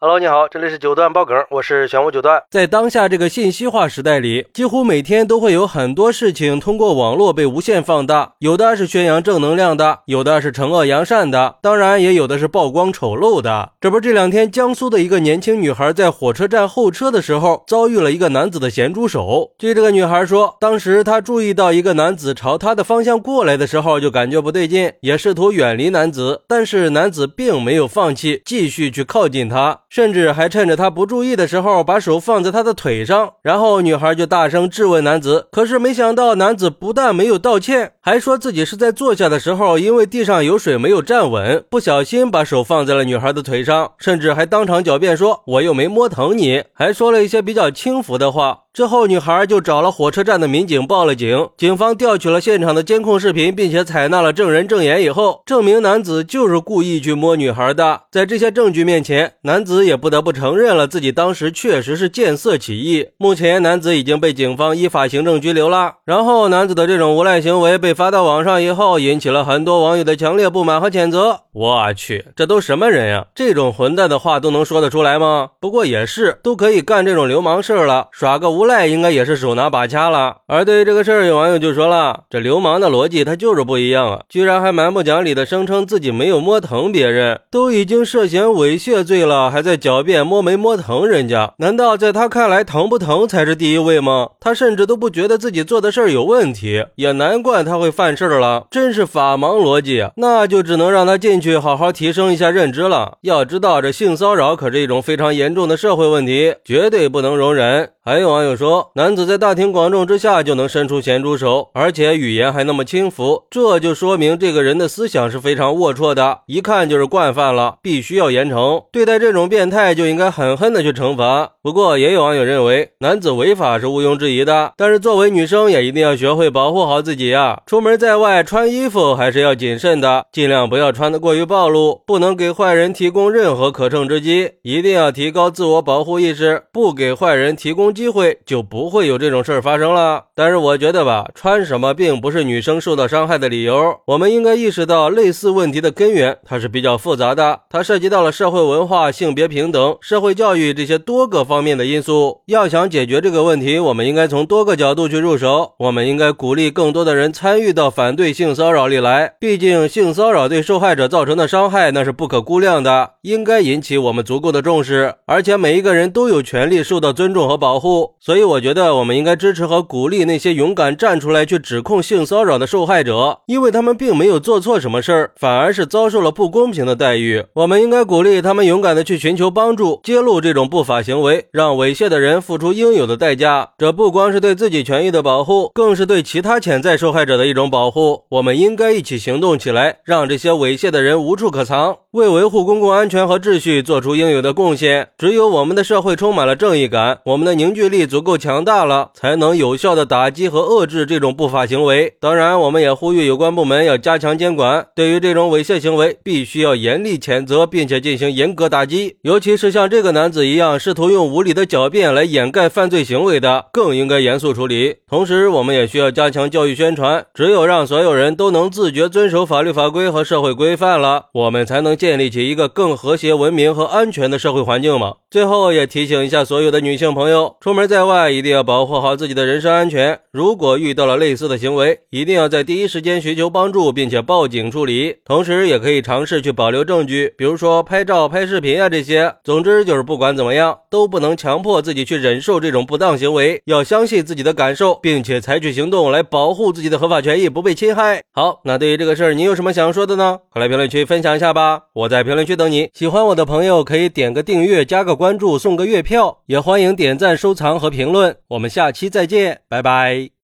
Hello，你好，这里是九段爆梗，我是玄武九段。在当下这个信息化时代里，几乎每天都会有很多事情通过网络被无限放大，有的是宣扬正能量的，有的是惩恶扬善的，当然也有的是曝光丑陋的。这不，这两天江苏的一个年轻女孩在火车站候车的时候，遭遇了一个男子的咸猪手。据这个女孩说，当时她注意到一个男子朝她的方向过来的时候，就感觉不对劲，也试图远离男子，但是男子并没有放弃，继续去靠近她。甚至还趁着他不注意的时候，把手放在他的腿上，然后女孩就大声质问男子。可是没想到，男子不但没有道歉，还说自己是在坐下的时候，因为地上有水没有站稳，不小心把手放在了女孩的腿上，甚至还当场狡辩说：“我又没摸疼你。”还说了一些比较轻浮的话。之后，女孩就找了火车站的民警报了警。警方调取了现场的监控视频，并且采纳了证人证言以后，证明男子就是故意去摸女孩的。在这些证据面前，男子也不得不承认了自己当时确实是见色起意。目前，男子已经被警方依法行政拘留了。然后，男子的这种无赖行为被发到网上以后，引起了很多网友的强烈不满和谴责。我去，这都什么人呀？这种混蛋的话都能说得出来吗？不过也是，都可以干这种流氓事了，耍个无。赖应该也是手拿把掐了，而对于这个事儿，有网友就说了：“这流氓的逻辑他就是不一样啊，居然还蛮不讲理的声称自己没有摸疼别人，都已经涉嫌猥亵罪了，还在狡辩摸没摸疼人家？难道在他看来疼不疼才是第一位吗？他甚至都不觉得自己做的事儿有问题，也难怪他会犯事儿了，真是法盲逻辑！那就只能让他进去好好提升一下认知了。要知道，这性骚扰可是一种非常严重的社会问题，绝对不能容忍。还有网友。说男子在大庭广众之下就能伸出咸猪手，而且语言还那么轻浮，这就说明这个人的思想是非常龌龊的，一看就是惯犯了，必须要严惩。对待这种变态就应该狠狠的去惩罚。不过也有网友认为男子违法是毋庸置疑的，但是作为女生也一定要学会保护好自己呀。出门在外穿衣服还是要谨慎的，尽量不要穿得过于暴露，不能给坏人提供任何可乘之机，一定要提高自我保护意识，不给坏人提供机会。就不会有这种事儿发生了。但是我觉得吧，穿什么并不是女生受到伤害的理由。我们应该意识到类似问题的根源，它是比较复杂的，它涉及到了社会文化、性别平等、社会教育这些多个方面的因素。要想解决这个问题，我们应该从多个角度去入手。我们应该鼓励更多的人参与到反对性骚扰里来。毕竟，性骚扰对受害者造成的伤害那是不可估量的，应该引起我们足够的重视。而且，每一个人都有权利受到尊重和保护。所以。所以我觉得我们应该支持和鼓励那些勇敢站出来去指控性骚扰的受害者，因为他们并没有做错什么事儿，反而是遭受了不公平的待遇。我们应该鼓励他们勇敢的去寻求帮助，揭露这种不法行为，让猥亵的人付出应有的代价。这不光是对自己权益的保护，更是对其他潜在受害者的一种保护。我们应该一起行动起来，让这些猥亵的人无处可藏，为维护公共安全和秩序做出应有的贡献。只有我们的社会充满了正义感，我们的凝聚力足够。够强大了，才能有效的打击和遏制这种不法行为。当然，我们也呼吁有关部门要加强监管，对于这种猥亵行为，必须要严厉谴责，并且进行严格打击。尤其是像这个男子一样，试图用无理的狡辩来掩盖犯罪行为的，更应该严肃处理。同时，我们也需要加强教育宣传。只有让所有人都能自觉遵守法律法规和社会规范了，我们才能建立起一个更和谐、文明和安全的社会环境嘛。最后，也提醒一下所有的女性朋友，出门在外外。一定要保护好自己的人身安全。如果遇到了类似的行为，一定要在第一时间寻求帮助，并且报警处理。同时，也可以尝试去保留证据，比如说拍照、拍视频啊这些。总之，就是不管怎么样，都不能强迫自己去忍受这种不当行为。要相信自己的感受，并且采取行动来保护自己的合法权益不被侵害。好，那对于这个事儿，你有什么想说的呢？快来评论区分享一下吧！我在评论区等你。喜欢我的朋友可以点个订阅、加个关注、送个月票，也欢迎点赞、收藏和评。评论，我们下期再见，拜拜。